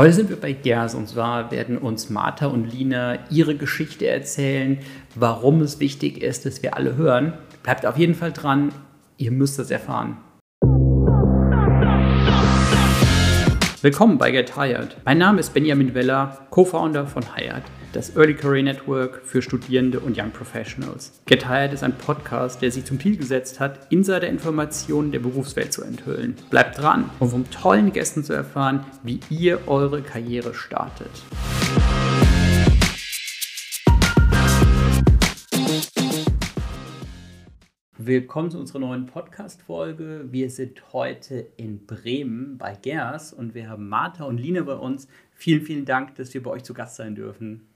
Heute sind wir bei Gers und zwar werden uns Martha und Lina ihre Geschichte erzählen, warum es wichtig ist, dass wir alle hören. Bleibt auf jeden Fall dran, ihr müsst das erfahren. Willkommen bei Get Hired. Mein Name ist Benjamin Weller, Co-Founder von Hired, das Early Career Network für Studierende und Young Professionals. Get Hired ist ein Podcast, der sich zum Ziel gesetzt hat, Insider-Informationen der Berufswelt zu enthüllen. Bleibt dran, um von tollen Gästen zu erfahren, wie ihr eure Karriere startet. Willkommen zu unserer neuen Podcast-Folge. Wir sind heute in Bremen bei Gers und wir haben Martha und Lina bei uns. Vielen, vielen Dank, dass wir bei euch zu Gast sein dürfen.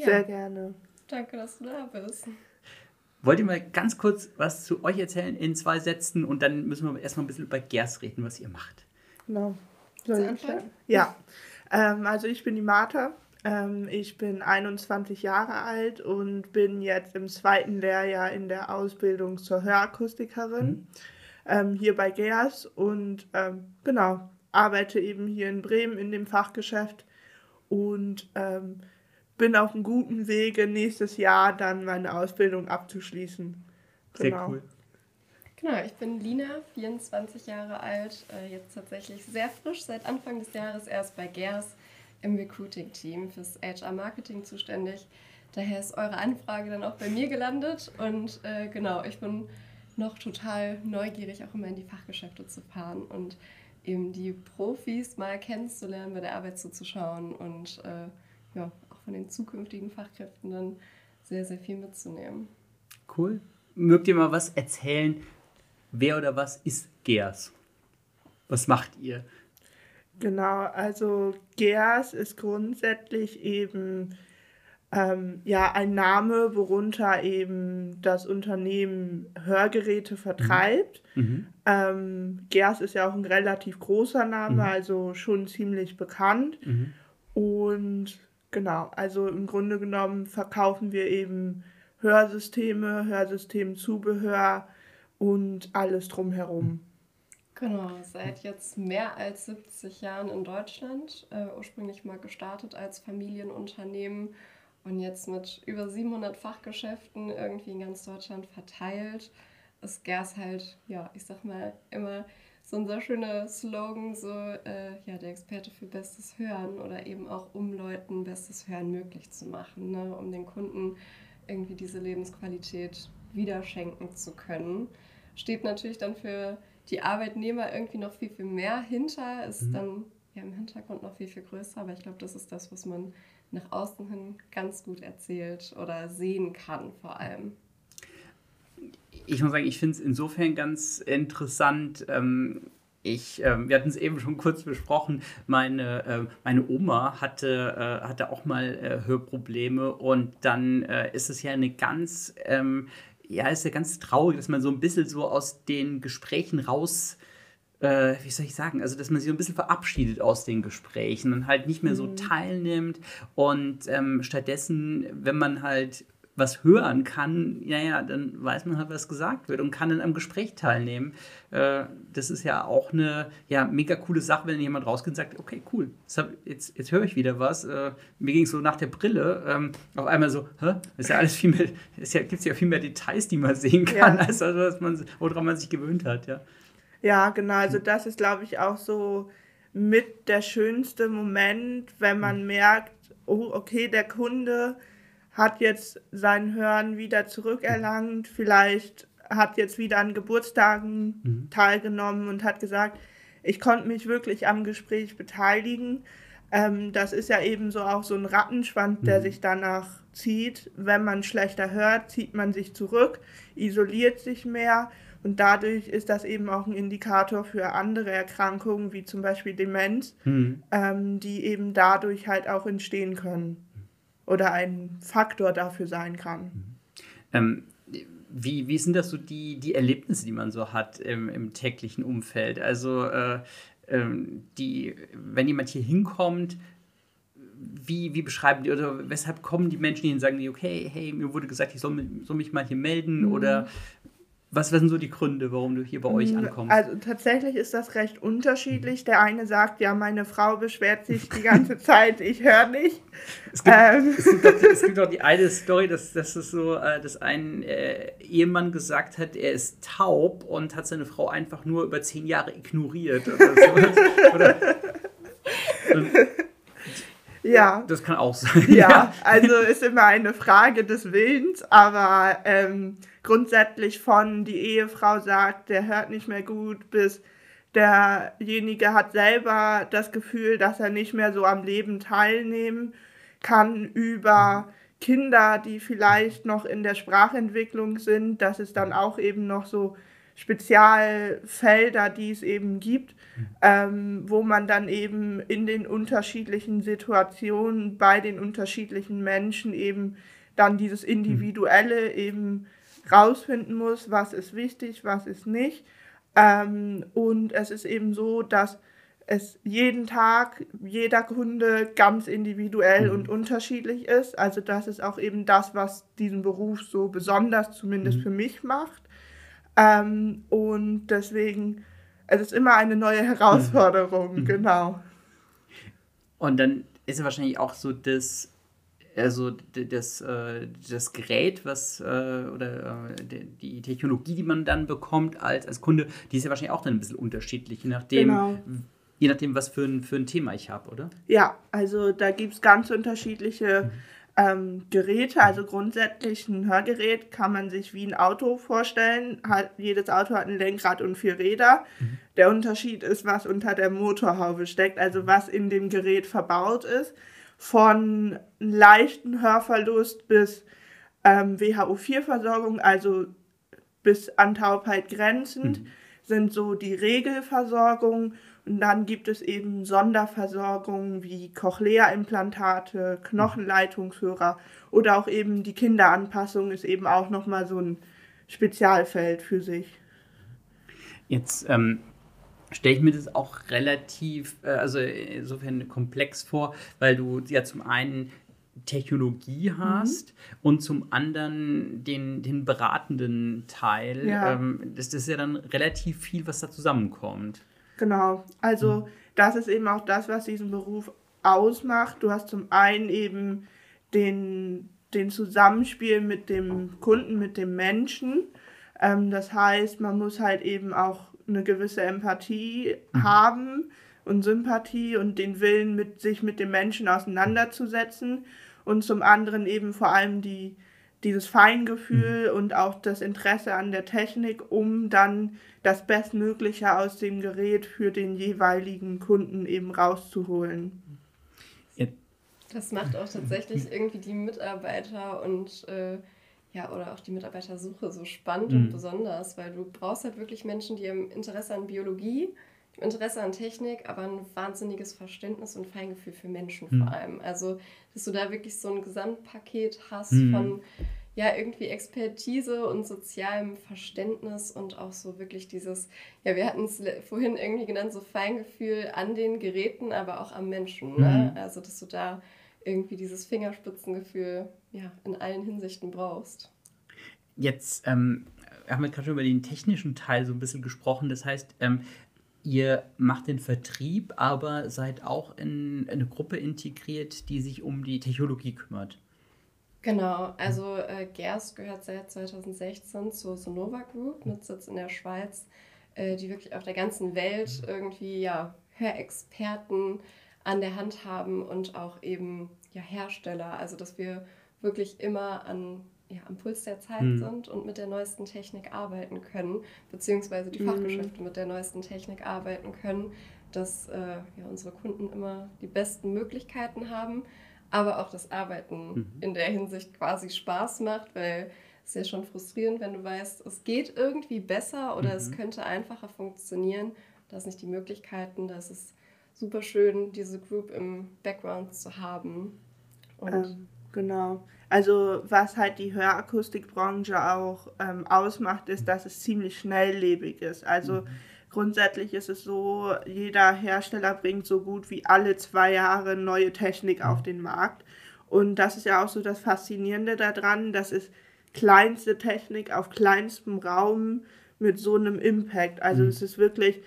Ja. Sehr gerne. Danke, dass du da bist. Wollt ihr mal ganz kurz was zu euch erzählen in zwei Sätzen und dann müssen wir erstmal ein bisschen über Gers reden, was ihr macht. Genau. Soll ich Ja. Ähm, also ich bin die Martha. Ähm, ich bin 21 Jahre alt und bin jetzt im zweiten Lehrjahr in der Ausbildung zur Hörakustikerin mhm. ähm, hier bei GEAS und ähm, genau, arbeite eben hier in Bremen in dem Fachgeschäft und ähm, bin auf einem guten Wege, nächstes Jahr dann meine Ausbildung abzuschließen. Genau. Sehr cool. Genau, ich bin Lina, 24 Jahre alt, äh, jetzt tatsächlich sehr frisch, seit Anfang des Jahres erst bei GERS im Recruiting-Team fürs HR-Marketing zuständig. Daher ist eure Anfrage dann auch bei mir gelandet und äh, genau, ich bin noch total neugierig, auch immer in die Fachgeschäfte zu fahren und eben die Profis mal kennenzulernen, bei der Arbeit zuzuschauen und äh, ja, von den zukünftigen Fachkräften dann sehr, sehr viel mitzunehmen. Cool. Mögt ihr mal was erzählen? Wer oder was ist GERS? Was macht ihr? Genau, also GERS ist grundsätzlich eben ähm, ja, ein Name, worunter eben das Unternehmen Hörgeräte vertreibt. Mhm. mhm. Ähm, GERS ist ja auch ein relativ großer Name, mhm. also schon ziemlich bekannt. Mhm. Und genau, also im Grunde genommen verkaufen wir eben Hörsysteme, Hörsystemzubehör und alles drumherum. Genau, seit jetzt mehr als 70 Jahren in Deutschland. Äh, ursprünglich mal gestartet als Familienunternehmen und jetzt mit über 700 Fachgeschäften irgendwie in ganz Deutschland verteilt. Ist Gers halt, ja, ich sag mal, immer so ein sehr schöner Slogan, so, äh, ja, der Experte für bestes Hören oder eben auch um Leuten bestes Hören möglich zu machen, ne? um den Kunden irgendwie diese Lebensqualität wieder schenken zu können. Steht natürlich dann für die Arbeitnehmer irgendwie noch viel, viel mehr hinter, ist mhm. dann ja im Hintergrund noch viel, viel größer. Aber ich glaube, das ist das, was man nach außen hin ganz gut erzählt oder sehen kann vor allem. Ich muss sagen, ich finde es insofern ganz interessant. Ähm ich, äh, wir hatten es eben schon kurz besprochen, meine, äh, meine Oma hatte, äh, hatte auch mal äh, Hörprobleme und dann äh, ist es ja eine ganz ähm, ja, ist ja ganz traurig, dass man so ein bisschen so aus den Gesprächen raus, äh, wie soll ich sagen, also dass man sich so ein bisschen verabschiedet aus den Gesprächen und halt nicht mehr so mhm. teilnimmt und ähm, stattdessen, wenn man halt was hören kann, ja, ja, dann weiß man halt, was gesagt wird und kann in einem Gespräch teilnehmen. Äh, das ist ja auch eine ja, mega coole Sache, wenn jemand rausgeht und sagt, okay, cool, hab, jetzt, jetzt höre ich wieder was. Äh, mir ging es so nach der Brille ähm, auf einmal so, hä? ist ja alles viel mehr, es ja, gibt ja viel mehr Details, die man sehen kann, ja. als was man, woran man sich gewöhnt hat, ja. Ja, genau, also das ist, glaube ich, auch so mit der schönste Moment, wenn man mhm. merkt, oh, okay, der Kunde hat jetzt sein Hören wieder zurückerlangt, vielleicht hat jetzt wieder an Geburtstagen mhm. teilgenommen und hat gesagt, ich konnte mich wirklich am Gespräch beteiligen. Ähm, das ist ja eben so auch so ein Rattenschwanz, der mhm. sich danach zieht. Wenn man schlechter hört, zieht man sich zurück, isoliert sich mehr und dadurch ist das eben auch ein Indikator für andere Erkrankungen, wie zum Beispiel Demenz, mhm. ähm, die eben dadurch halt auch entstehen können oder ein Faktor dafür sein kann. Mhm. Ähm, wie, wie sind das so die, die Erlebnisse, die man so hat im, im täglichen Umfeld? Also, äh, ähm, die, wenn jemand hier hinkommt, wie, wie beschreiben die oder weshalb kommen die Menschen hier und sagen die, okay, hey, mir wurde gesagt, ich soll, soll mich mal hier melden mhm. oder Was sind so die Gründe, warum du hier bei euch mm, ankommst? Also tatsächlich ist das recht unterschiedlich. Der eine sagt, ja, meine Frau beschwert sich die ganze Zeit, ich höre nicht. Es gibt, ähm. es, gibt auch, es gibt, auch, die eine Story, dass, dass, es so, äh, dass ein äh, Ehemann gesagt hat, er ist taub und hat seine Frau einfach nur über zehn Jahre ignoriert oder so. oder, ja. Das kann auch sein. Ja, also ist immer eine Frage des Willens, aber ähm, grundsätzlich von die Ehefrau sagt, der hört nicht mehr gut, bis derjenige hat selber das Gefühl, dass er nicht mehr so am Leben teilnehmen kann über Kinder, die vielleicht noch in der Sprachentwicklung sind, dass es dann auch eben noch so Spezialfelder, die es eben gibt, ähm, wo man dann eben in den unterschiedlichen Situationen bei den unterschiedlichen Menschen eben dann dieses Individuelle eben rausfinden muss, was ist wichtig, was ist nicht. Ähm, und es ist eben so, dass es jeden Tag, jeder Kunde ganz individuell mhm. und unterschiedlich ist. Also das ist auch eben das, was diesen Beruf so besonders, zumindest mhm. für mich macht. Ähm, und deswegen, es ist immer eine neue Herausforderung, mhm. genau. Und dann ist ja wahrscheinlich auch so das, also das, äh, das Gerät, was äh, oder äh, die Technologie, die man dann bekommt als, als Kunde, die ist ja wahrscheinlich auch dann ein bisschen unterschiedlich, je nachdem, genau. je nachdem, was für ein, für ein Thema ich habe, oder? Ja, also da gibt es ganz unterschiedliche mhm ähm, Geräte, also grundsätzlich ein Hörgerät kann man sich wie ein Auto vorstellen. Hat, jedes Auto hat ein Lenkrad und vier Räder. Mhm. Der Unterschied ist, was unter der Motorhaube steckt, also was in dem Gerät verbaut ist. Von leichten Hörverlust bis ähm, WHO-4-Versorgung, also bis an Taubheit grenzend, mhm. sind so die Regelversorgung und dann gibt es eben Sonderversorgungen wie Cochlea-Implantate, Knochenleitungshörer oder auch eben die Kinderanpassung ist eben auch nochmal so ein Spezialfeld für sich. Jetzt ähm, stelle ich mir das auch relativ, äh, also insofern komplex vor, weil du ja zum einen Technologie hast mhm. und zum anderen den, den beratenden Teil. Ja. Ähm, das, das ist ja dann relativ viel, was da zusammenkommt. Genau. Also mhm. das ist eben auch das, was diesen Beruf ausmacht. Du hast zum einen eben den, den Zusammenspiel mit dem Kunden, mit dem Menschen. Ähm, das heißt, man muss halt eben auch eine gewisse Empathie mhm. haben und Sympathie und den Willen, mit, sich mit dem Menschen auseinanderzusetzen. Und zum anderen eben vor allem die, dieses Feingefühl mhm. und auch das Interesse an der Technik, um dann das Bestmögliche aus dem Gerät für den jeweiligen Kunden eben rauszuholen. Das macht auch tatsächlich irgendwie die Mitarbeiter und äh, ja, oder auch die Mitarbeitersuche so spannend mhm. und besonders, weil du brauchst halt wirklich Menschen, die haben Interesse an Biologie, Interesse an Technik, aber ein wahnsinniges Verständnis und Feingefühl für Menschen mhm. vor allem. Also, dass du da wirklich so ein Gesamtpaket hast mhm. von ja irgendwie Expertise und sozialem Verständnis und auch so wirklich dieses, ja, wir hatten es vorhin irgendwie genannt, so Feingefühl an den Geräten, aber auch am Menschen. Ne? Mhm. Also, dass du da irgendwie dieses Fingerspitzengefühl ja, in allen Hinsichten brauchst. Jetzt ähm, haben wir gerade schon über den technischen Teil so ein bisschen gesprochen. Das heißt, ähm, ihr macht den Vertrieb, aber seid auch in eine Gruppe integriert, die sich um die Technologie kümmert. Genau, also äh, Gers gehört seit 2016 zur Sonova Group mit Sitz in der Schweiz, äh, die wirklich auf der ganzen Welt irgendwie ja, Hörexperten an der Hand haben und auch eben ja, Hersteller. Also dass wir wirklich immer an, ja, am Puls der Zeit mhm. sind und mit der neuesten Technik arbeiten können, beziehungsweise die mhm. Fachgeschäfte mit der neuesten Technik arbeiten können, dass äh, ja, unsere Kunden immer die besten Möglichkeiten haben aber auch das Arbeiten mhm. in der Hinsicht quasi Spaß macht, weil es ist ja schon frustrierend, wenn du weißt, es geht irgendwie besser oder mhm. es könnte einfacher funktionieren. Da ist nicht die Möglichkeiten, da ist es super schön, diese Group im Background zu haben. Ähm, genau. Also was halt die Hörakustikbranche auch ähm, ausmacht, ist, dass es ziemlich schnelllebig ist. Also mhm Grundsätzlich ist es so, jeder Hersteller bringt so gut wie alle zwei Jahre neue Technik auf den Markt. Und das ist ja auch so das Faszinierende daran, dass es kleinste Technik auf kleinstem Raum mit so einem Impact. Also mhm. es ist wirklich,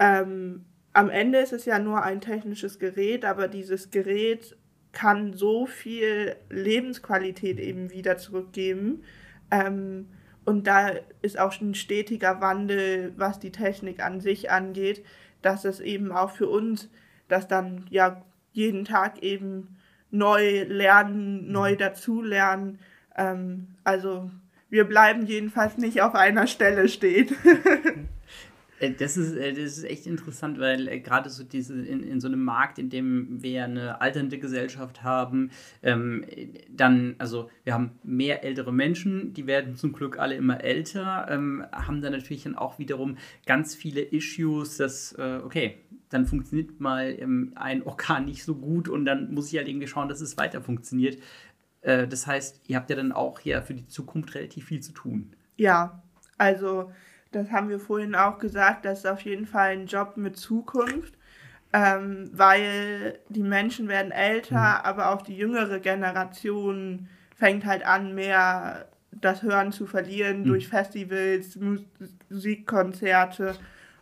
ähm, am Ende ist es ja nur ein technisches Gerät, aber dieses Gerät kann so viel Lebensqualität eben wieder zurückgeben. Ähm, und da ist auch ein stetiger Wandel, was die Technik an sich angeht, dass es eben auch für uns, dass dann ja jeden Tag eben neu lernen, neu mhm. dazulernen. Ähm, also wir bleiben jedenfalls nicht auf einer Stelle stehen. Äh, das ist, äh, das ist echt interessant, weil äh, gerade so diese in, in so einem Markt, in dem wir eine alternde Gesellschaft haben, ähm, dann, also wir haben mehr ältere Menschen, die werden zum Glück alle immer älter, ähm, haben dann natürlich dann auch wiederum ganz viele Issues, dass, äh, okay, dann funktioniert mal ähm, ein Organ nicht so gut und dann muss ich halt irgendwie schauen, dass es weiter funktioniert. Äh, das heißt, ihr habt ja dann auch hier für die Zukunft relativ viel zu tun. Ja, also das haben wir vorhin auch gesagt, das ist auf jeden Fall ein Job mit Zukunft, ähm, weil die Menschen werden älter, mhm. aber auch die jüngere Generation fängt halt an, mehr das Hören zu verlieren mhm. durch Festivals, Musikkonzerte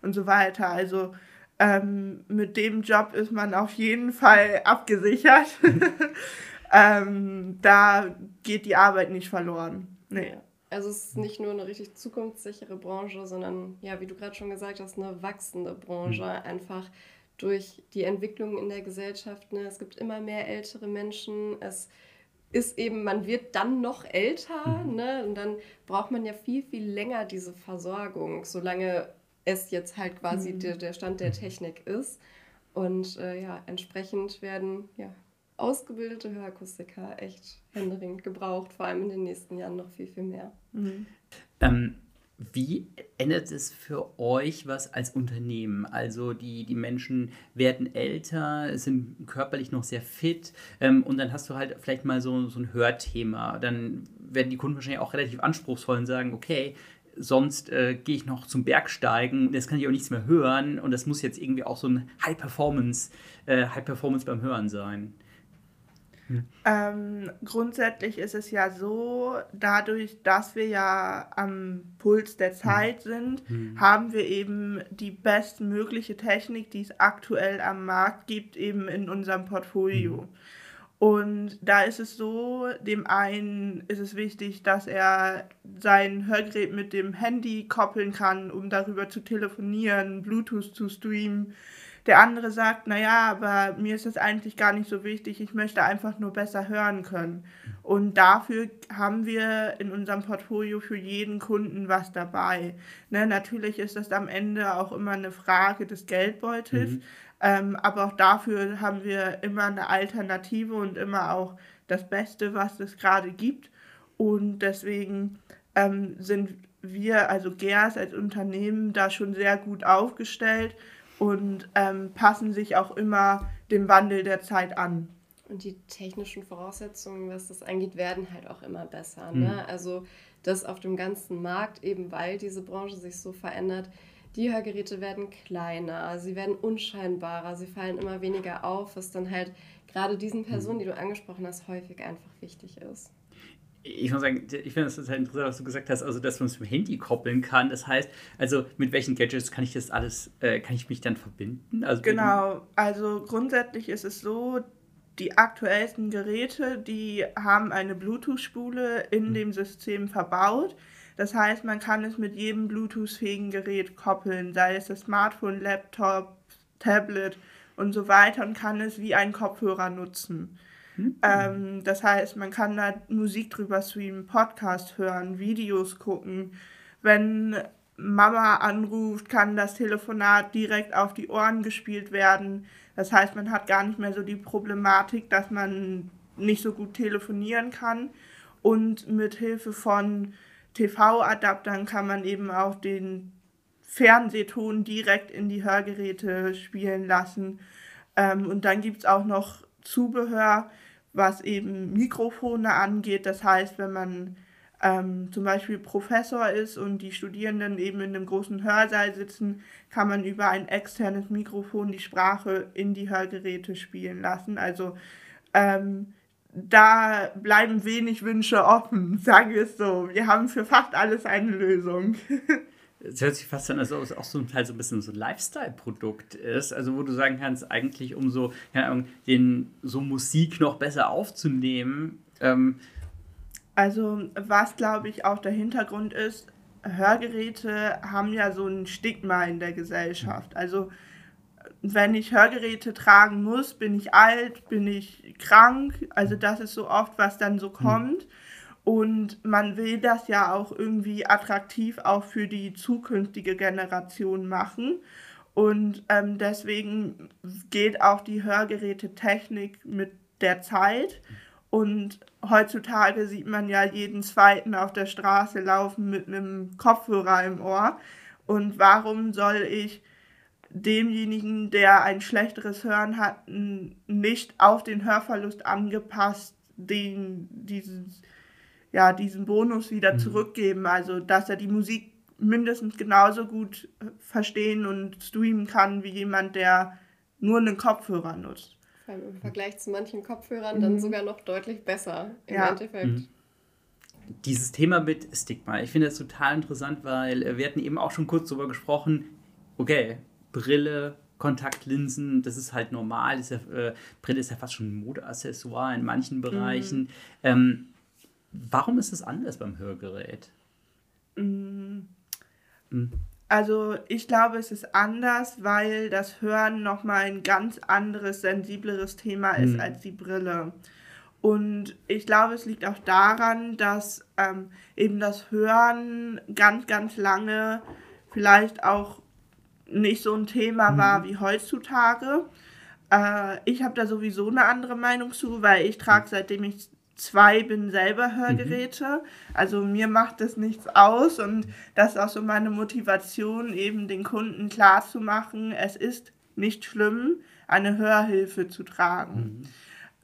und so weiter. Also ähm, mit dem Job ist man auf jeden Fall abgesichert. ähm, da geht die Arbeit nicht verloren. Nee. Also es ist nicht nur eine richtig zukunftssichere Branche, sondern ja, wie du gerade schon gesagt hast, eine wachsende Branche. Mhm. Einfach durch die Entwicklung in der Gesellschaft. Ne? Es gibt immer mehr ältere Menschen. Es ist eben, man wird dann noch älter, mhm. ne? Und dann braucht man ja viel, viel länger diese Versorgung, solange es jetzt halt quasi mhm. der, der Stand der Technik ist. Und äh, ja, entsprechend werden ja, ausgebildete Hörakustiker echt händeringend gebraucht, vor allem in den nächsten Jahren noch viel, viel mehr. Mhm. Ähm, wie ändert es für euch was als Unternehmen? Also die, die Menschen werden älter, sind körperlich noch sehr fit ähm, und dann hast du halt vielleicht mal so, so ein Hörthema. Dann werden die Kunden wahrscheinlich auch relativ anspruchsvoll und sagen, okay, sonst äh, gehe ich noch zum Bergsteigen, das kann ich auch nichts mehr hören und das muss jetzt irgendwie auch so ein High Performance, äh, High Performance beim Hören sein. Ähm, grundsätzlich ist es ja so, dadurch, dass wir ja am Puls der Zeit sind, mhm. haben wir eben die bestmögliche Technik, die es aktuell am Markt gibt, eben in unserem Portfolio. Mhm. Und da ist es so, dem einen ist es wichtig, dass er sein Hörgerät mit dem Handy koppeln kann, um darüber zu telefonieren, Bluetooth zu streamen. Der andere sagt, naja, aber mir ist das eigentlich gar nicht so wichtig, ich möchte einfach nur besser hören können. Und dafür haben wir in unserem Portfolio für jeden Kunden was dabei. Ne, natürlich ist das am Ende auch immer eine Frage des Geldbeutels, mhm. ähm, aber auch dafür haben wir immer eine Alternative und immer auch das Beste, was es gerade gibt. Und deswegen ähm, sind wir, also GERS als Unternehmen, da schon sehr gut aufgestellt und ähm, passen sich auch immer dem Wandel der Zeit an. Und die technischen Voraussetzungen, was das angeht, werden halt auch immer besser. Ne? Mhm. Also das auf dem ganzen Markt, eben weil diese Branche sich so verändert, die Hörgeräte werden kleiner, sie werden unscheinbarer, sie fallen immer weniger auf, was dann halt gerade diesen Personen, mhm. die du angesprochen hast, häufig einfach wichtig ist ich muss sagen, ich finde es total interessant, was du gesagt hast, also dass man es mit dem Handy koppeln kann. Das heißt, also mit welchen Gadgets kann ich das alles, äh, kann ich mich dann verbinden? Also genau, also grundsätzlich ist es so, die aktuellsten Geräte, die haben eine Bluetooth-Spule in mhm. dem System verbaut. Das heißt, man kann es mit jedem Bluetooth-fähigen Gerät koppeln, sei es das Smartphone, Laptop, Tablet und so weiter und kann es wie ein Kopfhörer nutzen. Mhm. Ähm, das heißt, man kann da Musik drüber streamen, Podcast hören, Videos gucken. Wenn Mama anruft, kann das Telefonat direkt auf die Ohren gespielt werden. Das heißt, man hat gar nicht mehr so die Problematik, dass man nicht so gut telefonieren kann. Und mit Hilfe von TV-Adaptern kann man eben auch den Fernsehton direkt in die Hörgeräte spielen lassen. Ähm, und dann gibt es auch noch Zubehör, was eben Mikrofone angeht. Das heißt, wenn man ähm, zum Beispiel Professor ist und die Studierenden eben in einem großen Hörsaal sitzen, kann man über ein externes Mikrofon die Sprache in die Hörgeräte spielen lassen. Also ähm, da bleiben wenig Wünsche offen, sagen wir es so. Wir haben für fast alles eine Lösung. Es hört sich fast an, als ob es auch so ein Teil so ein bisschen so ein Lifestyle-Produkt ist. Also wo du sagen kannst, eigentlich um so, keine Ahnung, den so Musik noch besser aufzunehmen. Ähm also was glaube ich auch der Hintergrund ist, Hörgeräte haben ja so ein Stigma in der Gesellschaft. Also wenn ich Hörgeräte tragen muss, bin ich alt, bin ich krank. Also das ist so oft, was dann so kommt. Und man will das ja auch irgendwie attraktiv auch für die zukünftige Generation machen. Und ähm, deswegen geht auch die Hörgerätetechnik mit der Zeit. Und heutzutage sieht man ja jeden zweiten auf der Straße laufen mit einem Kopfhörer im Ohr. Und warum soll ich demjenigen, der ein schlechteres Hören hat, nicht auf den Hörverlust angepasst, den, dieses, ja, diesen Bonus wieder mhm. zurückgeben? Also, dass er die Musik mindestens genauso gut verstehen und streamen kann wie jemand, der nur einen Kopfhörer nutzt. Im Vergleich zu manchen Kopfhörern mhm. dann sogar noch deutlich besser im ja. Endeffekt. Mhm. Dieses Thema mit Stigma, ich finde das total interessant, weil äh, wir hatten eben auch schon kurz darüber gesprochen, okay, Brille, Kontaktlinsen, das ist halt normal. Ist ja, äh, Brille ist ja fast schon ein Modeaccessoire in manchen mhm. Bereichen. Mhm. Ähm, warum ist es anders beim Hörgerät? Mhm. Mhm. Also ich glaube, es ist anders, weil das Hören nochmal ein ganz anderes, sensibleres Thema ist mhm. als die Brille. Und ich glaube, es liegt auch daran, dass ähm, eben das Hören ganz, ganz lange vielleicht auch nicht so ein Thema mhm. war wie heutzutage. Äh, ich habe da sowieso eine andere Meinung zu, weil ich trage seitdem ich zwei bin selber Hörgeräte. Mhm. Also mir macht das nichts aus und das ist auch so meine Motivation, eben den Kunden klarzumachen, es ist nicht schlimm, eine Hörhilfe zu tragen. Mhm.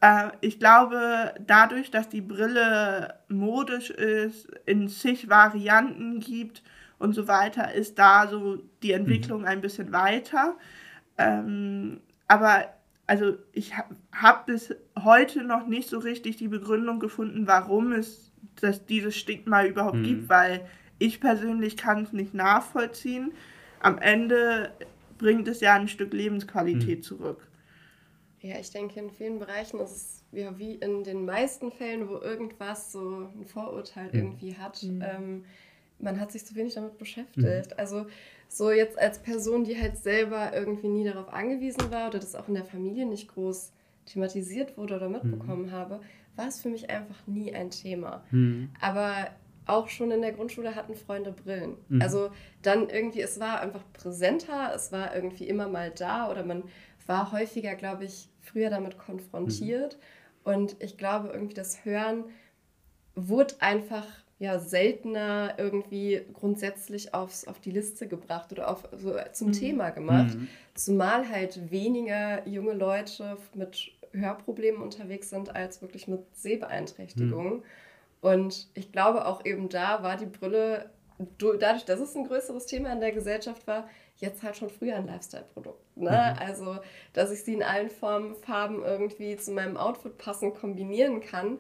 Äh, ich glaube, dadurch, dass die Brille modisch ist, in zig Varianten gibt und so weiter, ist da so die mhm. Entwicklung mhm. ein bisschen weiter. Ähm, aber also ich habe hab bis heute noch nicht so richtig die Begründung gefunden, warum es das, dieses Stigma überhaupt mhm. gibt, weil ich persönlich kann es nicht nachvollziehen. Am Ende bringt es ja ein Stück Lebensqualität mhm. zurück. Ja, ich denke, in vielen Bereichen ist es ja wie in den meisten Fällen, wo irgendwas so ein Vorurteil mhm. irgendwie hat. Mhm. Ähm, man hat sich zu wenig damit beschäftigt. Mhm. Also so jetzt als Person, die halt selber irgendwie nie darauf angewiesen war oder das auch in der Familie nicht groß thematisiert wurde oder mitbekommen mhm. habe, war es für mich einfach nie ein Thema. Mhm. Aber auch schon in der Grundschule hatten Freunde Brillen. Mhm. Also dann irgendwie, es war einfach präsenter, es war irgendwie immer mal da oder man war häufiger, glaube ich, früher damit konfrontiert. Mhm. Und ich glaube, irgendwie das Hören wurde einfach ja seltener irgendwie grundsätzlich aufs, auf die Liste gebracht oder auf, so zum mhm. Thema gemacht. Mhm. Zumal halt weniger junge Leute mit Hörproblemen unterwegs sind als wirklich mit Sehbeeinträchtigungen. Mhm. Und ich glaube auch eben da war die Brille, dadurch, dass es ein größeres Thema in der Gesellschaft war, jetzt halt schon früher ein Lifestyle-Produkt. Ne? Mhm. Also, dass ich sie in allen Formen, Farben irgendwie zu meinem Outfit passend kombinieren kann,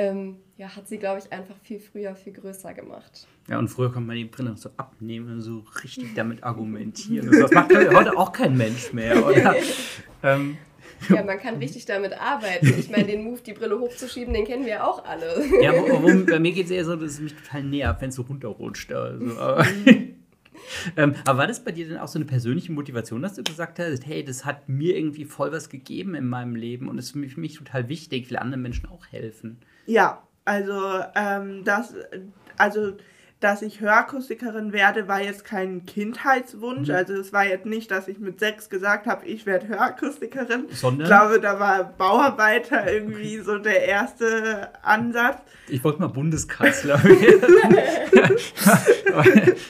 ähm, ja, hat sie, glaube ich, einfach viel früher, viel größer gemacht. Ja, und früher konnte man die Brille so abnehmen und so richtig damit argumentieren. Das macht heute auch kein Mensch mehr, oder? ähm, ja, man kann richtig damit arbeiten. Ich meine, den Move, die Brille hochzuschieben, den kennen wir ja auch alle. Ja, aber, wo, bei mir geht es eher so, dass es mich total nervt, wenn es so runterrutscht. Also, aber, ähm, aber war das bei dir denn auch so eine persönliche Motivation, dass du gesagt hast, hey, das hat mir irgendwie voll was gegeben in meinem Leben und es ist für mich, für mich total wichtig, ich will anderen Menschen auch helfen? Ja, also ähm, das, also dass ich Hörakustikerin werde, war jetzt kein Kindheitswunsch. Mhm. Also es war jetzt nicht, dass ich mit sechs gesagt habe, ich werde Hörakustikerin. Sondern? Ich glaube, da war Bauarbeiter irgendwie okay. so der erste Ansatz. Ich wollte mal Bundeskanzler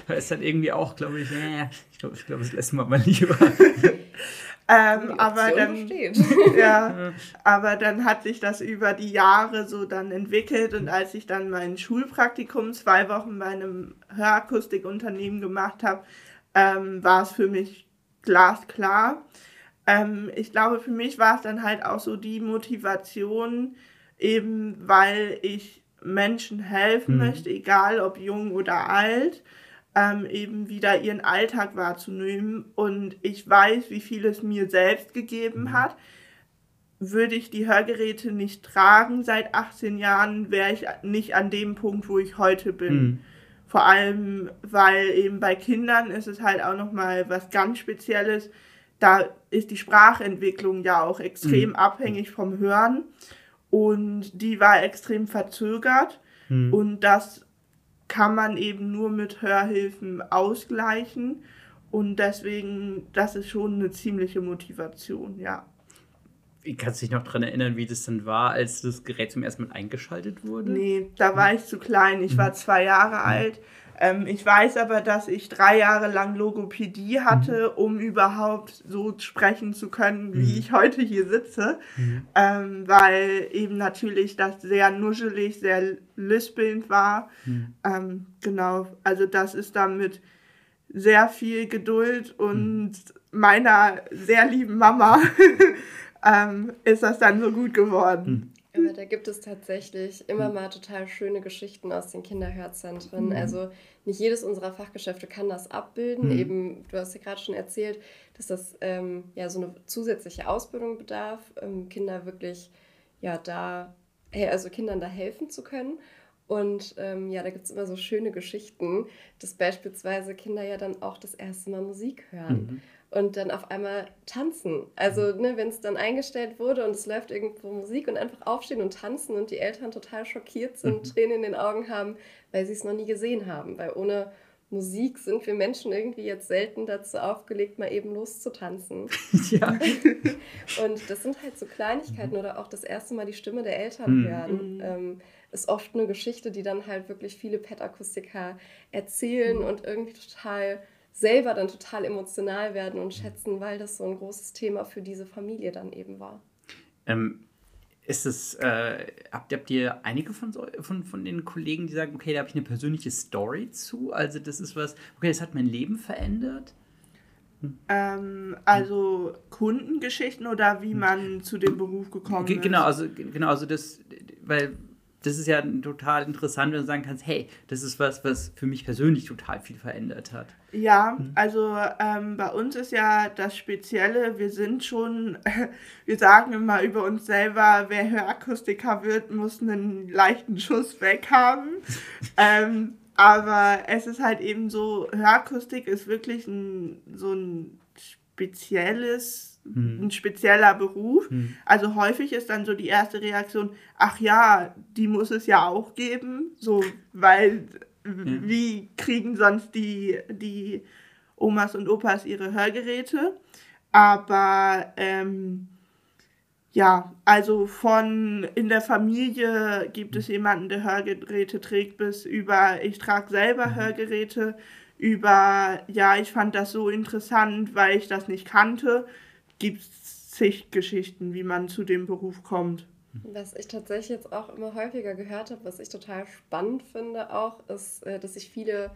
da ist dann irgendwie auch, glaube ich, äh, ich glaube, ich glaub, das lassen wir mal lieber. Ähm, aber dann, ja, aber dann hat sich das über die Jahre so dann entwickelt und als ich dann mein Schulpraktikum zwei Wochen bei einem Hörakustikunternehmen gemacht habe, ähm, war es für mich glasklar. Ähm, ich glaube, für mich war es dann halt auch so die Motivation, eben weil ich Menschen helfen mhm. möchte, egal ob jung oder alt, ähm, eben wieder ihren Alltag wahrzunehmen. Und ich weiß, wie viel es mir selbst gegeben mhm. hat. Würde ich die Hörgeräte nicht tragen seit 18 Jahren, wäre ich nicht an dem Punkt, wo ich heute bin. Mhm. Vor allem, weil eben bei Kindern ist es halt auch nochmal was ganz Spezielles. Da ist die Sprachentwicklung ja auch extrem mhm. abhängig vom Hören. Und die war extrem verzögert. Mhm. Und das kann man eben nur mit Hörhilfen ausgleichen. Und deswegen, das ist schon eine ziemliche Motivation, ja. Wie kannst du dich noch daran erinnern, wie das dann war, als das Gerät zum ersten Mal eingeschaltet wurde? Nee, da war ich zu klein. Ich war mhm. zwei Jahre mhm. alt. Ähm, ich weiß aber, dass ich drei Jahre lang Logopädie hatte, mhm. um überhaupt so sprechen zu können, wie mhm. ich heute hier sitze. Mhm. Ähm, weil eben natürlich das sehr nuschelig, sehr lispelnd war. Mhm. Ähm, genau, also das ist dann mit sehr viel Geduld und mhm. meiner sehr lieben Mama ähm, ist das dann so gut geworden. Aber da gibt es tatsächlich immer mal total schöne Geschichten aus den Kinderhörzentren. Mhm. Also nicht jedes unserer Fachgeschäfte kann das abbilden. Mhm. Eben, du hast ja gerade schon erzählt, dass das ähm, ja so eine zusätzliche Ausbildung bedarf, ähm, Kinder wirklich ja da, also Kindern da helfen zu können. Und ähm, ja, da gibt es immer so schöne Geschichten, dass beispielsweise Kinder ja dann auch das erste Mal Musik hören. Mhm und dann auf einmal tanzen. Also, ne, wenn es dann eingestellt wurde und es läuft irgendwo Musik und einfach aufstehen und tanzen und die Eltern total schockiert sind, mhm. Tränen in den Augen haben, weil sie es noch nie gesehen haben. Weil ohne Musik sind wir Menschen irgendwie jetzt selten dazu aufgelegt, mal eben loszutanzen. Ja. und das sind halt so Kleinigkeiten oder auch das erste Mal die Stimme der Eltern mhm. hören. Mhm. Ähm, ist oft eine Geschichte, die dann halt wirklich viele Pet-Akustiker erzählen mhm. und irgendwie total selber dann total emotional werden und schätzen, weil das so ein großes Thema für diese Familie dann eben war. Ähm, ist es, äh, habt, habt ihr einige von, von, von den Kollegen, die sagen, okay, da habe ich eine persönliche Story zu? Also das ist was, okay, das hat mein Leben verändert? Hm. Ähm, also Kundengeschichten oder wie hm. man zu dem Beruf gekommen ist? Genau, also genau, also das, weil das ist ja total interessant, wenn du sagen kannst, hey, das ist was, was für mich persönlich total viel verändert hat. Ja, mhm. also ähm, bei uns ist ja das Spezielle, wir sind schon, wir sagen immer über uns selber, wer Hörakustiker wird, muss einen leichten Schuss weg haben. ähm, aber es ist halt eben so, Hörakustik ist wirklich ein, so ein spezielles mhm. ein spezieller Beruf. Mhm. Also häufig ist dann so die erste Reaktion, ach ja, die muss es ja auch geben, so, weil ja. wie kriegen sonst die, die Omas und Opas ihre Hörgeräte? Aber ähm, ja, also von in der Familie gibt es jemanden, der Hörgeräte trägt, bis über ich trage selber mhm. Hörgeräte, über ja, ich fand das so interessant, weil ich das nicht kannte gibt es zig Geschichten, wie man zu dem Beruf kommt. Was ich tatsächlich jetzt auch immer häufiger gehört habe, was ich total spannend finde auch, ist, äh, dass sich viele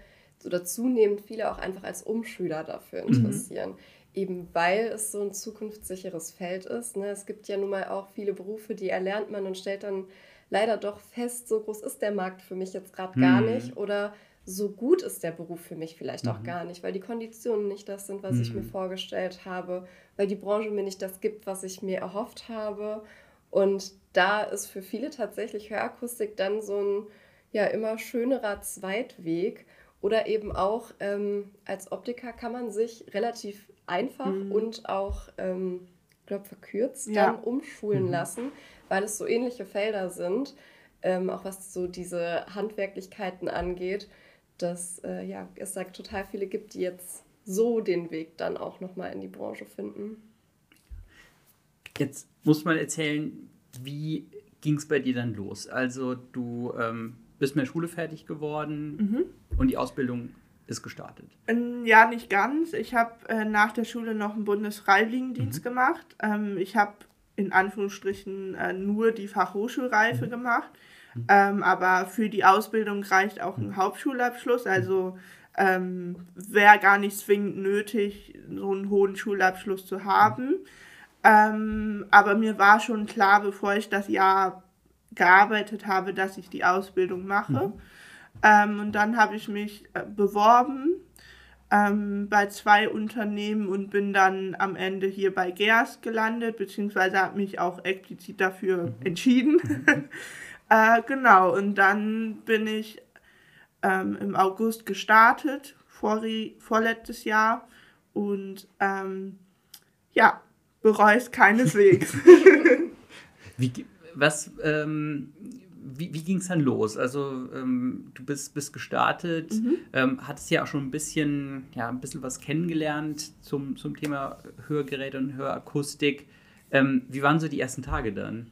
oder zunehmend viele auch einfach als Umschüler dafür mhm. interessieren. Mhm. Eben weil es so ein zukunftssicheres Feld ist. Ne? Es gibt ja nun mal auch viele Berufe, die erlernt man und stellt dann leider doch fest, so groß ist der Markt für mich jetzt gerade mhm. gar nicht. Oder so gut ist der Beruf für mich vielleicht auch mhm. gar nicht, weil die Konditionen nicht das sind, was mhm. ich mir mhm. vorgestellt habe, weil die Branche mir nicht das gibt, was ich mir erhofft habe. Und da ist für viele tatsächlich Hörakustik dann so ein ja immer schönerer Zweitweg. Oder eben auch ähm, als Optiker kann man sich relativ einfach mhm. und auch, ähm, glaube verkürzt ja. dann umschulen mhm. lassen, weil es so ähnliche Felder sind, ähm, auch was so diese Handwerklichkeiten angeht dass äh, ja, es da total viele gibt, die jetzt so den Weg dann auch nochmal in die Branche finden. Jetzt muss man erzählen, wie ging es bei dir dann los? Also du ähm, bist mit der Schule fertig geworden mhm. und die Ausbildung ist gestartet. Ähm, ja, nicht ganz. Ich habe äh, nach der Schule noch einen Bundesfreiwilligendienst mhm. gemacht. Ähm, ich habe in Anführungsstrichen äh, nur die Fachhochschulreife mhm. gemacht. Ähm, aber für die Ausbildung reicht auch ein Hauptschulabschluss. Also ähm, wäre gar nicht zwingend nötig, so einen hohen Schulabschluss zu haben. Ähm, aber mir war schon klar, bevor ich das Jahr gearbeitet habe, dass ich die Ausbildung mache. Mhm. Ähm, und dann habe ich mich äh, beworben ähm, bei zwei Unternehmen und bin dann am Ende hier bei GERS gelandet, beziehungsweise habe mich auch explizit dafür mhm. entschieden. äh, genau, und dann bin ich ähm, im August gestartet, vor, vorletztes Jahr. Und ähm, ja, bereue es keineswegs. Wie, was, ähm, wie, wie ging es dann los? Also ähm, du bist, bist gestartet, mhm. ähm, hattest ja auch schon ein bisschen, ja, ein bisschen was kennengelernt zum, zum Thema Hörgeräte und Hörakustik. Ähm, wie waren so die ersten Tage dann?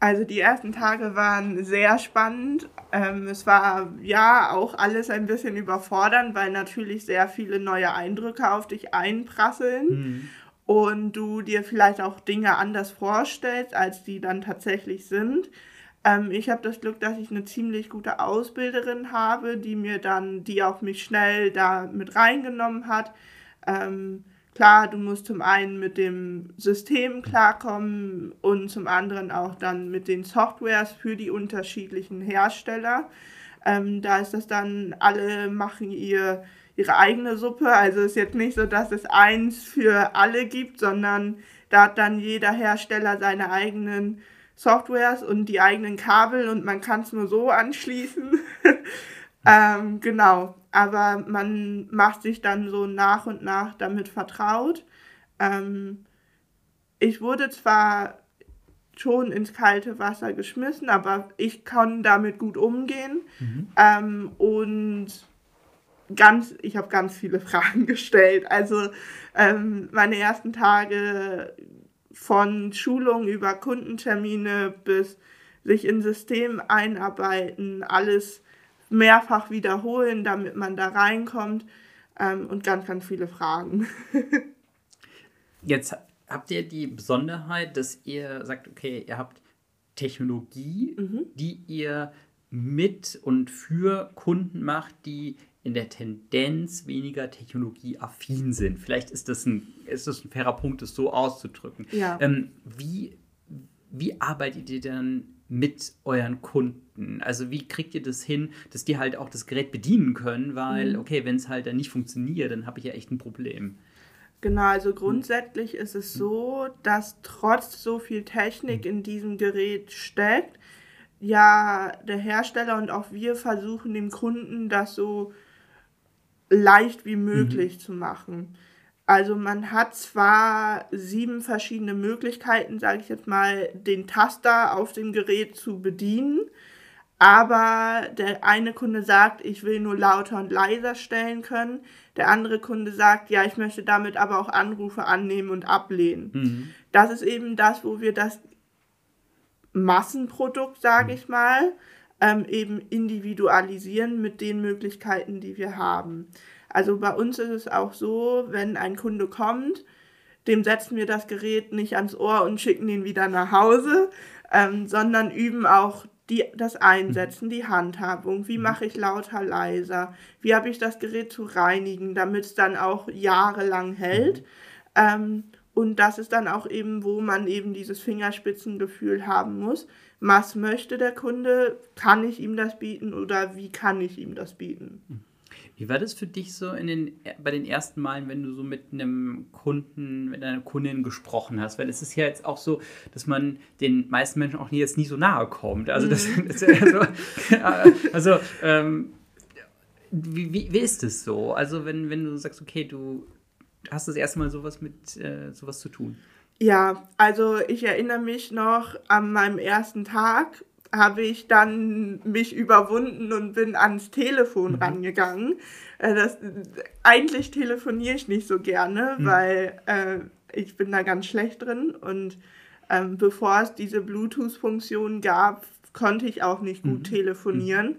Also die ersten Tage waren sehr spannend. Ähm, es war ja auch alles ein bisschen überfordernd, weil natürlich sehr viele neue Eindrücke auf dich einprasseln. Mhm und du dir vielleicht auch Dinge anders vorstellst, als die dann tatsächlich sind. Ähm, ich habe das Glück, dass ich eine ziemlich gute Ausbilderin habe, die mir dann, die auch mich schnell da mit reingenommen hat. Ähm, klar, du musst zum einen mit dem System klarkommen und zum anderen auch dann mit den Softwares für die unterschiedlichen Hersteller. Ähm, da ist das dann, alle machen ihr ihre eigene Suppe. Also ist jetzt nicht so, dass es eins für alle gibt, sondern da hat dann jeder Hersteller seine eigenen Softwares und die eigenen Kabel und man kann es nur so anschließen. ähm, genau, aber man macht sich dann so nach und nach damit vertraut. Ähm, ich wurde zwar schon ins kalte Wasser geschmissen, aber ich kann damit gut umgehen. Mhm. Ähm, und ganz, ich habe ganz viele Fragen gestellt. Also ähm, meine ersten Tage von Schulung über Kundentermine bis sich in System einarbeiten, alles mehrfach wiederholen, damit man da reinkommt ähm, und ganz, ganz viele Fragen. Jetzt habt ihr die Besonderheit, dass ihr sagt, okay, ihr habt Technologie, mhm. die ihr mit und für Kunden macht, die in der Tendenz weniger technologieaffin sind. Vielleicht ist das ein, ist das ein fairer Punkt, das so auszudrücken. Ja. Ähm, wie, wie arbeitet ihr dann mit euren Kunden? Also wie kriegt ihr das hin, dass die halt auch das Gerät bedienen können? Weil, mhm. okay, wenn es halt dann nicht funktioniert, dann habe ich ja echt ein Problem. Genau, also grundsätzlich ist es so, dass trotz so viel Technik in diesem Gerät steckt, ja der Hersteller und auch wir versuchen dem Kunden das so leicht wie möglich mhm. zu machen. Also man hat zwar sieben verschiedene Möglichkeiten, sage ich jetzt mal, den Taster auf dem Gerät zu bedienen, aber der eine Kunde sagt, ich will nur lauter und leiser stellen können. Der andere Kunde sagt, ja, ich möchte damit aber auch Anrufe annehmen und ablehnen. Mhm. Das ist eben das, wo wir das Massenprodukt, sage mhm. ich mal, ähm, eben individualisieren mit den Möglichkeiten, die wir haben. Also bei uns ist es auch so, wenn ein Kunde kommt, dem setzen wir das Gerät nicht ans Ohr und schicken ihn wieder nach Hause, ähm, sondern üben auch die, das Einsetzen, die Handhabung, wie mhm. mache ich lauter, leiser, wie habe ich das Gerät zu reinigen, damit es dann auch jahrelang hält. Mhm. Ähm, und das ist dann auch eben, wo man eben dieses Fingerspitzengefühl haben muss was möchte der Kunde, kann ich ihm das bieten oder wie kann ich ihm das bieten. Wie war das für dich so in den, bei den ersten Malen, wenn du so mit einem Kunden, mit einer Kundin gesprochen hast? Weil es ist ja jetzt auch so, dass man den meisten Menschen auch nie, jetzt nie so nahe kommt. Also, das, mhm. das also, also ähm, wie, wie, wie, ist es so? Also, wenn, wenn du sagst, okay, du hast das erste Mal sowas mit äh, sowas zu tun. Ja, also ich erinnere mich noch an meinem ersten Tag habe ich dann mich überwunden und bin ans Telefon mhm. rangegangen. Äh, das, eigentlich telefoniere ich nicht so gerne, mhm. weil äh, ich bin da ganz schlecht drin und ähm, bevor es diese Bluetooth-Funktion gab, konnte ich auch nicht gut mhm. telefonieren. Mhm.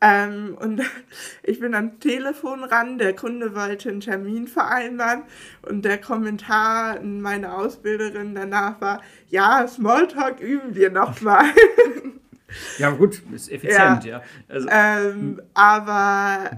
Ähm, und ich bin am Telefon ran, der Kunde wollte einen Termin vereinbaren und der Kommentar in meiner Ausbilderin danach war, ja, Smalltalk üben wir nochmal. Ja, gut, ist effizient, ja. ja. Also, ähm, hm. aber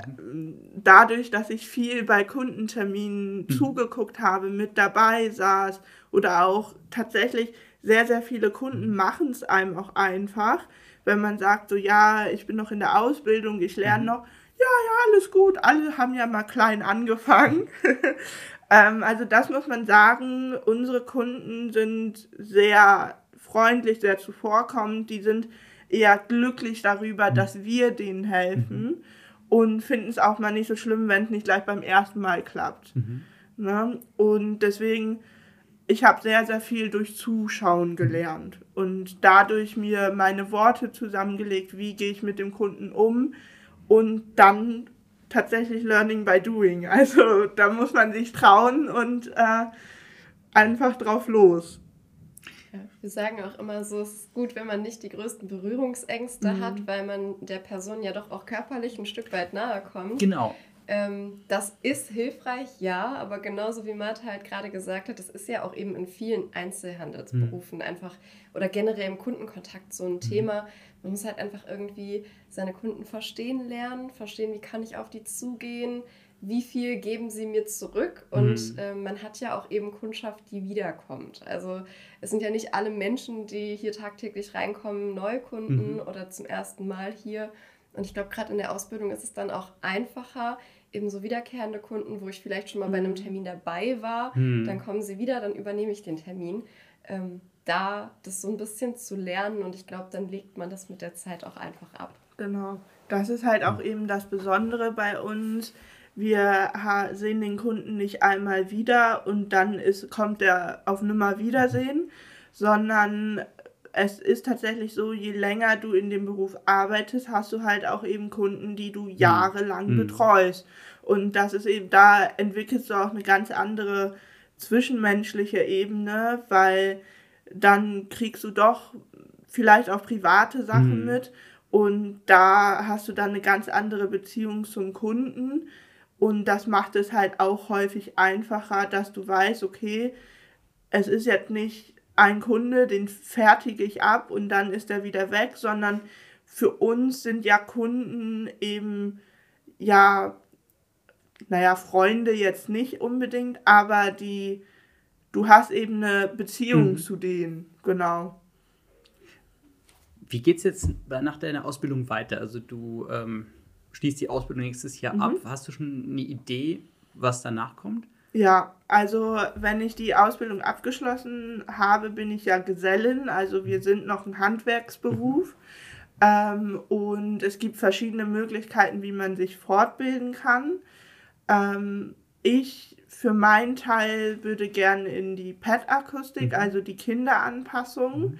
dadurch, dass ich viel bei Kundenterminen mhm. zugeguckt habe, mit dabei saß oder auch tatsächlich sehr, sehr viele Kunden mhm. machen es einem auch einfach, wenn man sagt, so ja, ich bin noch in der Ausbildung, ich lerne mhm. noch. Ja, ja, alles gut. Alle haben ja mal klein angefangen. ähm, also das muss man sagen. Unsere Kunden sind sehr freundlich, sehr zuvorkommend. Die sind eher glücklich darüber, mhm. dass wir denen helfen mhm. und finden es auch mal nicht so schlimm, wenn es nicht gleich beim ersten Mal klappt. Mhm. Ne? Und deswegen, ich habe sehr, sehr viel durch Zuschauen mhm. gelernt und dadurch mir meine Worte zusammengelegt, wie gehe ich mit dem Kunden um und dann tatsächlich Learning by Doing. Also da muss man sich trauen und äh, einfach drauf los. Wir sagen auch immer so, es ist gut, wenn man nicht die größten Berührungsängste mhm. hat, weil man der Person ja doch auch körperlich ein Stück weit nahe kommt. Genau. Ähm, das ist hilfreich, ja, aber genauso wie Martha halt gerade gesagt hat, das ist ja auch eben in vielen Einzelhandelsberufen mhm. einfach oder generell im Kundenkontakt so ein mhm. Thema. Man muss halt einfach irgendwie seine Kunden verstehen lernen, verstehen, wie kann ich auf die zugehen, wie viel geben sie mir zurück und mhm. äh, man hat ja auch eben Kundschaft, die wiederkommt. Also es sind ja nicht alle Menschen, die hier tagtäglich reinkommen, Neukunden mhm. oder zum ersten Mal hier. Und ich glaube, gerade in der Ausbildung ist es dann auch einfacher, eben so wiederkehrende Kunden, wo ich vielleicht schon mal bei einem mhm. Termin dabei war, mhm. dann kommen sie wieder, dann übernehme ich den Termin. Ähm, da das so ein bisschen zu lernen und ich glaube, dann legt man das mit der Zeit auch einfach ab. Genau. Das ist halt auch eben das Besondere bei uns wir sehen den Kunden nicht einmal wieder und dann ist, kommt er auf Nummer Wiedersehen, sondern es ist tatsächlich so, je länger du in dem Beruf arbeitest, hast du halt auch eben Kunden, die du mhm. jahrelang mhm. betreust. Und das ist eben, da entwickelst du auch eine ganz andere zwischenmenschliche Ebene, weil dann kriegst du doch vielleicht auch private Sachen mhm. mit und da hast du dann eine ganz andere Beziehung zum Kunden und das macht es halt auch häufig einfacher, dass du weißt, okay, es ist jetzt nicht ein Kunde, den fertige ich ab und dann ist er wieder weg, sondern für uns sind ja Kunden eben, ja, naja, Freunde jetzt nicht unbedingt, aber die, du hast eben eine Beziehung mhm. zu denen, genau. Wie geht es jetzt nach deiner Ausbildung weiter? Also du ähm, schließt die Ausbildung nächstes Jahr mhm. ab. Hast du schon eine Idee, was danach kommt? Ja, also wenn ich die Ausbildung abgeschlossen habe, bin ich ja Gesellin. Also wir sind noch ein Handwerksberuf. Ähm, und es gibt verschiedene Möglichkeiten, wie man sich fortbilden kann. Ähm, ich für meinen Teil würde gerne in die PET-Akustik, mhm. also die Kinderanpassung, mhm.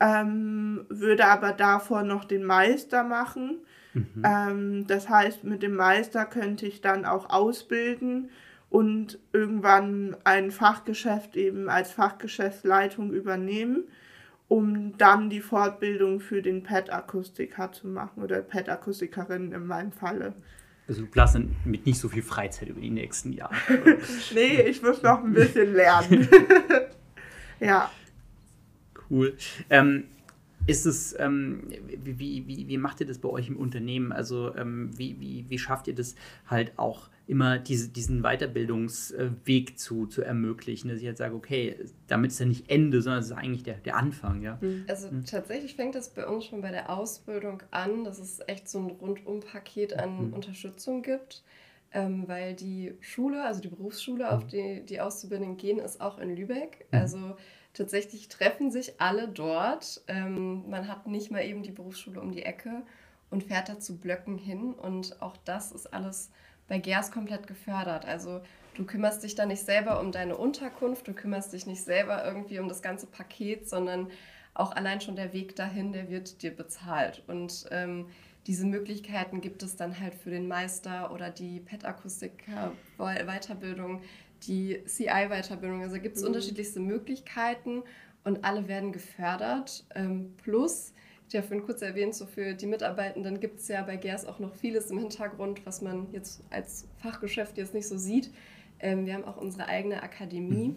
ähm, würde aber davor noch den Meister machen. Mhm. Ähm, das heißt, mit dem Meister könnte ich dann auch ausbilden und irgendwann ein Fachgeschäft eben als Fachgeschäftsleitung übernehmen, um dann die Fortbildung für den PET-Akustiker zu machen oder PET-Akustikerin in meinem Falle. Also du planst dann mit nicht so viel Freizeit über die nächsten Jahre. nee, ich muss noch ein bisschen lernen. ja. Cool. Ähm, ist es, ähm, wie, wie, wie macht ihr das bei euch im Unternehmen? Also ähm, wie, wie, wie schafft ihr das halt auch immer diese, diesen Weiterbildungsweg zu, zu ermöglichen, dass ich halt sage, okay, damit ist ja nicht Ende, sondern es ist eigentlich der, der Anfang, ja? Mhm. Also mhm. tatsächlich fängt das bei uns schon bei der Ausbildung an, dass es echt so ein Rundum-Paket an mhm. Unterstützung gibt. Ähm, weil die Schule, also die Berufsschule, auf mhm. die die Auszubildenden gehen, ist auch in Lübeck. Mhm. Also tatsächlich treffen sich alle dort. Ähm, man hat nicht mal eben die Berufsschule um die Ecke und fährt da zu Blöcken hin. Und auch das ist alles bei GERS komplett gefördert. Also du kümmerst dich da nicht selber um deine Unterkunft, du kümmerst dich nicht selber irgendwie um das ganze Paket, sondern auch allein schon der Weg dahin, der wird dir bezahlt. Und ähm, diese Möglichkeiten gibt es dann halt für den Meister oder die PET-Akustiker-Weiterbildung die CI-Weiterbildung. Also gibt es mhm. unterschiedlichste Möglichkeiten und alle werden gefördert. Ähm, plus, ich habe vorhin kurz erwähnt, so für die Mitarbeitenden gibt es ja bei GERS auch noch vieles im Hintergrund, was man jetzt als Fachgeschäft jetzt nicht so sieht. Ähm, wir haben auch unsere eigene Akademie, mhm.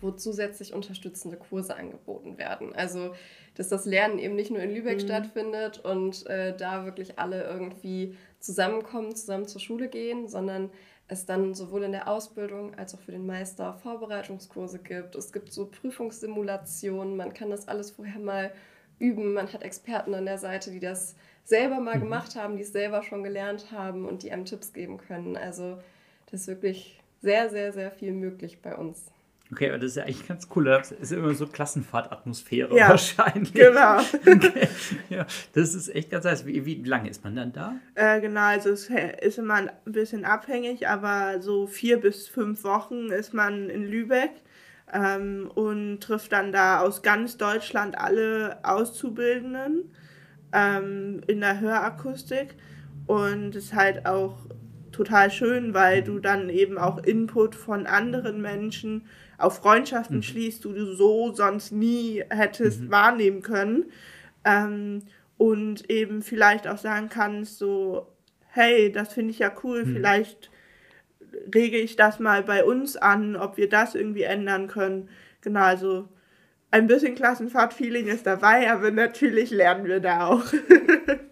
wo zusätzlich unterstützende Kurse angeboten werden. Also, dass das Lernen eben nicht nur in Lübeck mhm. stattfindet und äh, da wirklich alle irgendwie zusammenkommen, zusammen zur Schule gehen, sondern es dann sowohl in der Ausbildung als auch für den Meister Vorbereitungskurse gibt. Es gibt so Prüfungssimulationen, man kann das alles vorher mal üben. Man hat Experten an der Seite, die das selber mal mhm. gemacht haben, die es selber schon gelernt haben und die einem Tipps geben können. Also das ist wirklich sehr, sehr, sehr viel möglich bei uns. Okay, aber das ist ja eigentlich ganz cool. Das ist immer so Klassenfahrtatmosphäre ja, wahrscheinlich. Genau. Okay. Ja, das ist echt ganz nice. Wie, wie lange ist man dann da? Äh, genau, also es ist immer ein bisschen abhängig, aber so vier bis fünf Wochen ist man in Lübeck ähm, und trifft dann da aus ganz Deutschland alle Auszubildenden ähm, in der Hörakustik. Und es ist halt auch total schön, weil du dann eben auch Input von anderen Menschen auf Freundschaften mhm. schließt, die du so sonst nie hättest mhm. wahrnehmen können. Ähm, und eben vielleicht auch sagen kannst, so, hey, das finde ich ja cool, mhm. vielleicht rege ich das mal bei uns an, ob wir das irgendwie ändern können. Genau, also ein bisschen Klassenfahrt-Feeling ist dabei, aber natürlich lernen wir da auch.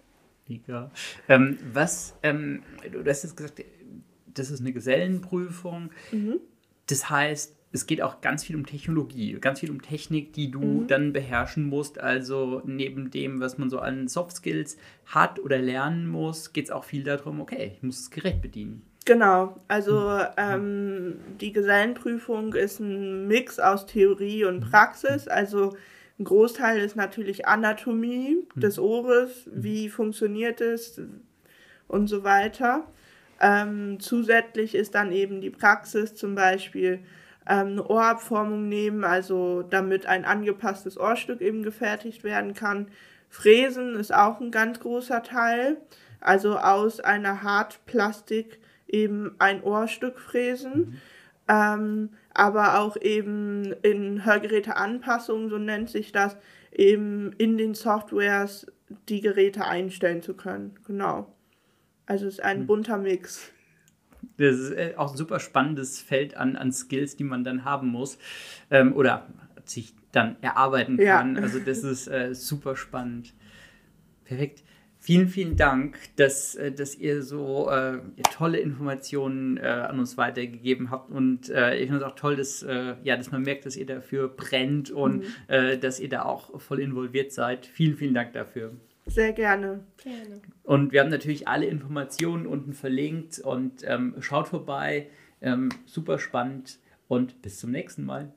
Mega. Ähm, was, ähm, du hast jetzt gesagt, das ist eine Gesellenprüfung. Mhm. Das heißt, es geht auch ganz viel um Technologie, ganz viel um Technik, die du mhm. dann beherrschen musst. Also neben dem, was man so an Soft Skills hat oder lernen muss, geht es auch viel darum, okay, ich muss das Gerät bedienen. Genau, also mhm. ähm, die Gesellenprüfung ist ein Mix aus Theorie und mhm. Praxis. Also ein Großteil ist natürlich Anatomie mhm. des Ohres, wie funktioniert es und so weiter. Ähm, zusätzlich ist dann eben die Praxis zum Beispiel ähm, eine Ohrabformung nehmen, also damit ein angepasstes Ohrstück eben gefertigt werden kann. Fräsen ist auch ein ganz großer Teil, also aus einer Hartplastik eben ein Ohrstück fräsen. Mhm. Ähm, aber auch eben in Hörgeräteanpassungen, so nennt sich das, eben in den Softwares die Geräte einstellen zu können. Genau. Also es ist ein mhm. bunter Mix. Das ist äh, auch ein super spannendes Feld an, an Skills, die man dann haben muss ähm, oder sich dann erarbeiten kann. Ja. Also das ist äh, super spannend. Perfekt. Vielen, vielen Dank, dass, äh, dass ihr so äh, tolle Informationen äh, an uns weitergegeben habt. Und äh, ich finde es auch toll, dass, äh, ja, dass man merkt, dass ihr dafür brennt und mhm. Äh, dass ihr da auch voll involviert seid. Vielen, vielen Dank dafür. Sehr gerne. gerne. Und wir haben natürlich alle Informationen unten verlinkt und ähm, schaut vorbei. Ähm, super spannend und bis zum nächsten Mal.